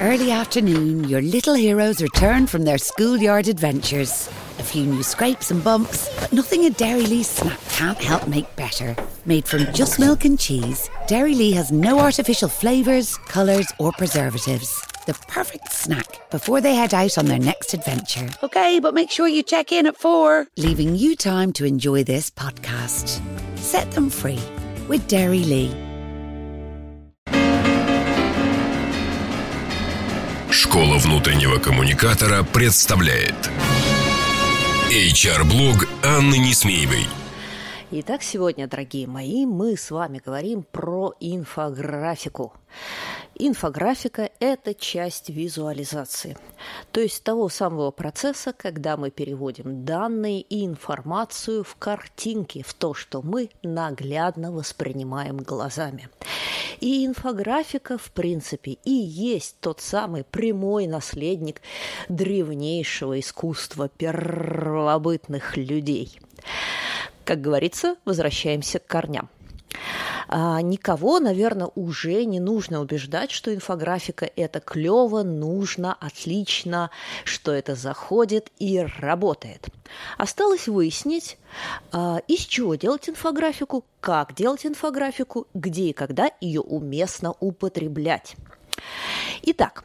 Early afternoon, your little heroes return from their schoolyard adventures. A few new scrapes and bumps, but nothing a Dairy Lee snack can't help make better. Made from just milk and cheese, Dairy Lee has no artificial flavours, colours, or preservatives. The perfect snack before they head out on their next adventure. Okay, but make sure you check in at four, leaving you time to enjoy this podcast. Set them free with Dairy Lee. Школа внутреннего коммуникатора представляет HR-блог Анны Несмеевой. Итак, сегодня, дорогие мои, мы с вами говорим про инфографику. Инфографика – это часть визуализации, то есть того самого процесса, когда мы переводим данные и информацию в картинки, в то, что мы наглядно воспринимаем глазами. И инфографика, в принципе, и есть тот самый прямой наследник древнейшего искусства первобытных людей – как говорится, возвращаемся к корням. А, никого, наверное, уже не нужно убеждать, что инфографика – это клево, нужно, отлично, что это заходит и работает. Осталось выяснить, а, из чего делать инфографику, как делать инфографику, где и когда ее уместно употреблять. Итак,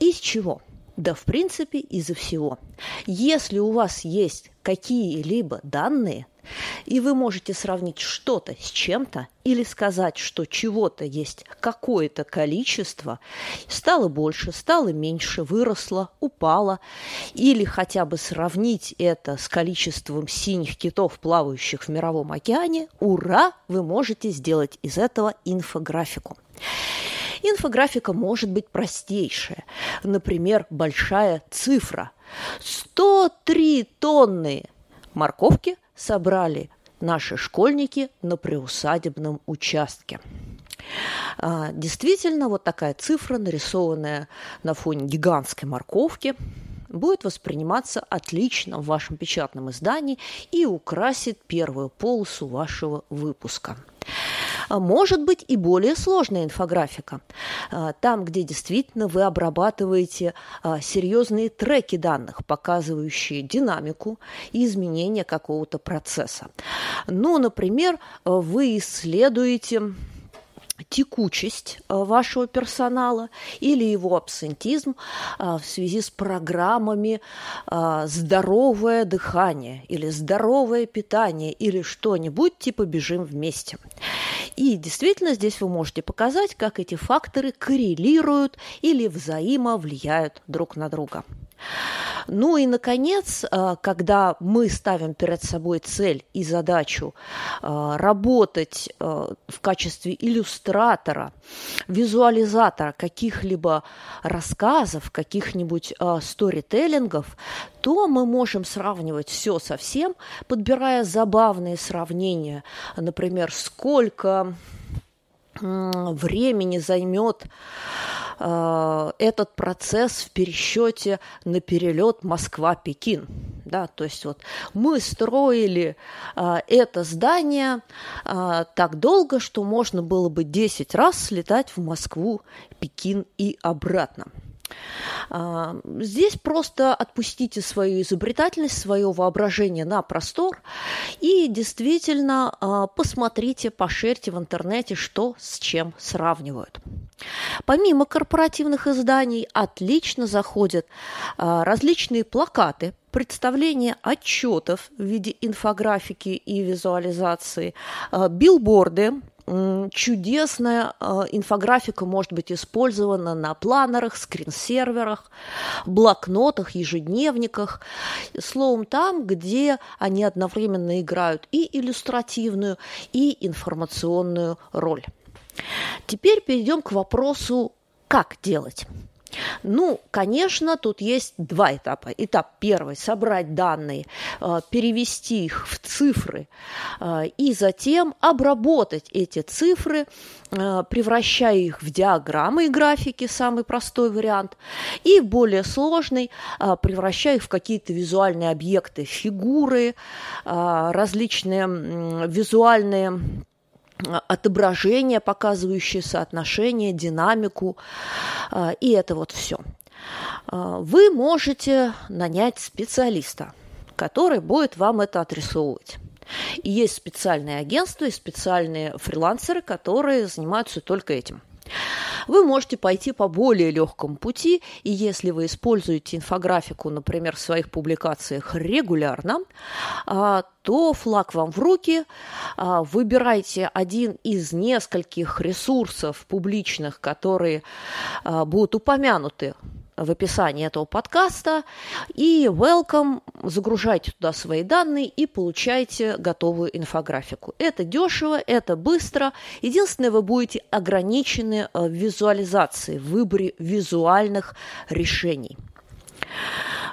из чего? Да, в принципе, из-за всего. Если у вас есть какие-либо данные – и вы можете сравнить что-то с чем-то или сказать, что чего-то есть какое-то количество, стало больше, стало меньше, выросло, упало, или хотя бы сравнить это с количеством синих китов, плавающих в мировом океане, ура, вы можете сделать из этого инфографику. Инфографика может быть простейшая. Например, большая цифра. 103 тонны морковки собрали наши школьники на приусадебном участке. А, действительно, вот такая цифра, нарисованная на фоне гигантской морковки, будет восприниматься отлично в вашем печатном издании и украсит первую полосу вашего выпуска. А может быть и более сложная инфографика. А, там, где действительно вы обрабатываете а, серьезные треки данных, показывающие динамику и изменения какого-то процесса. Ну, например, вы исследуете текучесть вашего персонала или его абсентизм в связи с программами «здоровое дыхание» или «здоровое питание» или что-нибудь типа «бежим вместе». И действительно здесь вы можете показать, как эти факторы коррелируют или взаимовлияют друг на друга. Ну и, наконец, э, когда мы ставим перед собой цель и задачу э, работать э, в качестве иллюстратора, визуализатора каких-либо рассказов, каких-нибудь сторителлингов, то мы можем сравнивать все со всем, подбирая забавные сравнения. Например, сколько времени займет э, этот процесс в пересчете на перелет Москва-Пекин. Да, то есть вот мы строили э, это здание э, так долго, что можно было бы 10 раз слетать в Москву, Пекин и обратно. А, здесь просто отпустите свою изобретательность, свое воображение на простор и действительно а, посмотрите, пошерьте в интернете, что с чем сравнивают. Помимо корпоративных изданий отлично заходят а, различные плакаты, представление отчетов в виде инфографики и визуализации, билборды, чудесная э, инфографика может быть использована на планерах, скринсерверах, блокнотах, ежедневниках, словом, там, где они одновременно играют и иллюстративную, и информационную роль. Теперь перейдем к вопросу, как делать. Ну, конечно, тут есть два этапа. Этап первый – собрать данные, э, перевести их в цифры э, и затем обработать эти цифры, э, превращая их в диаграммы и графики, самый простой вариант, и более сложный, превращая их в какие-то визуальные объекты, фигуры, различные визуальные отображение, показывающее соотношение, динамику, и это вот все. Вы можете нанять специалиста, который будет вам это отрисовывать. И есть специальные агентства и специальные фрилансеры, которые занимаются только этим. Вы можете пойти по более легкому пути, и если вы используете инфографику, например, в своих публикациях регулярно, а, то флаг вам в руки, а, выбирайте один из нескольких ресурсов публичных, которые а, будут упомянуты в описании этого подкаста. И welcome, загружайте туда свои данные и получайте готовую инфографику. Это дешево, это быстро. Единственное, вы будете ограничены э, в визуализации, в выборе визуальных решений.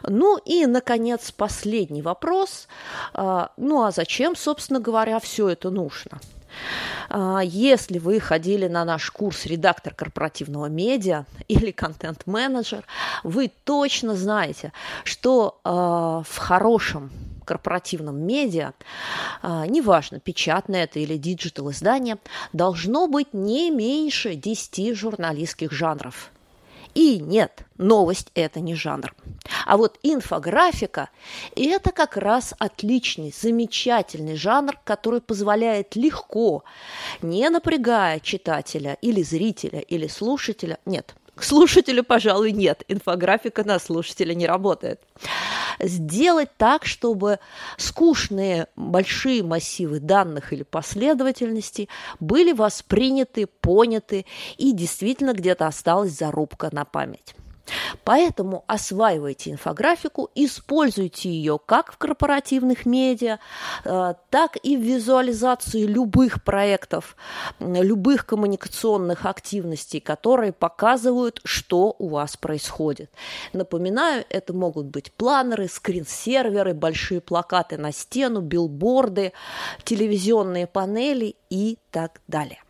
Ну и, наконец, последний вопрос. А, ну а зачем, собственно говоря, все это нужно? А, если вы ходили на наш курс «Редактор корпоративного медиа» или «Контент-менеджер», вы точно знаете, что а, в хорошем корпоративном медиа, а, неважно, печатное это или digital издание, должно быть не меньше 10 журналистских жанров. И нет, новость – это не жанр. А вот инфографика – это как раз отличный, замечательный жанр, который позволяет легко, не напрягая читателя или зрителя или слушателя, нет, к слушателю, пожалуй, нет. Инфографика на слушателя не работает. Сделать так, чтобы скучные большие массивы данных или последовательностей были восприняты, поняты и действительно где-то осталась зарубка на память. Поэтому осваивайте инфографику, используйте ее как в корпоративных медиа, э, так и в визуализации любых проектов, любых коммуникационных активностей, которые показывают, что у вас происходит. Напоминаю, это могут быть планеры, скринсерверы, большие плакаты на стену, билборды, телевизионные панели и так далее.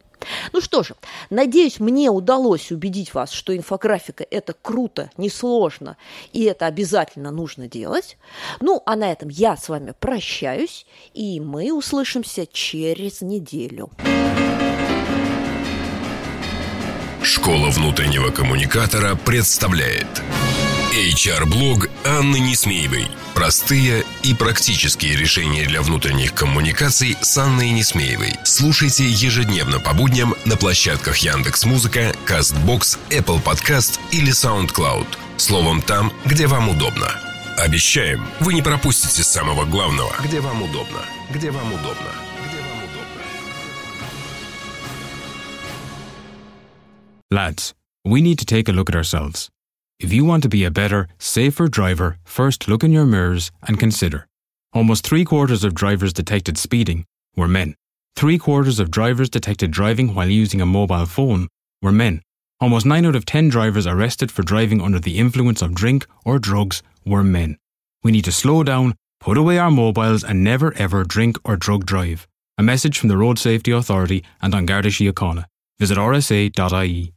Ну что же, надеюсь, мне удалось убедить вас, что инфографика – это круто, несложно, и это обязательно нужно делать. Ну, а на этом я с вами прощаюсь, и мы услышимся через неделю. Школа внутреннего коммуникатора представляет HR-блог Анны Несмеевой – Простые и практические решения для внутренних коммуникаций с Анной Несмеевой. Слушайте ежедневно по будням на площадках Яндекс Музыка, Castbox, Apple Podcast или SoundCloud. Словом, там, где вам удобно. Обещаем, вы не пропустите самого главного. Где вам удобно. Где вам удобно. Где вам удобно. Lads, we need to take a look at ourselves. If you want to be a better, safer driver, first look in your mirrors and consider. Almost three quarters of drivers detected speeding were men. Three quarters of drivers detected driving while using a mobile phone were men. Almost 9 out of 10 drivers arrested for driving under the influence of drink or drugs were men. We need to slow down, put away our mobiles, and never ever drink or drug drive. A message from the Road Safety Authority and An Garda Síochána. Visit rsa.ie.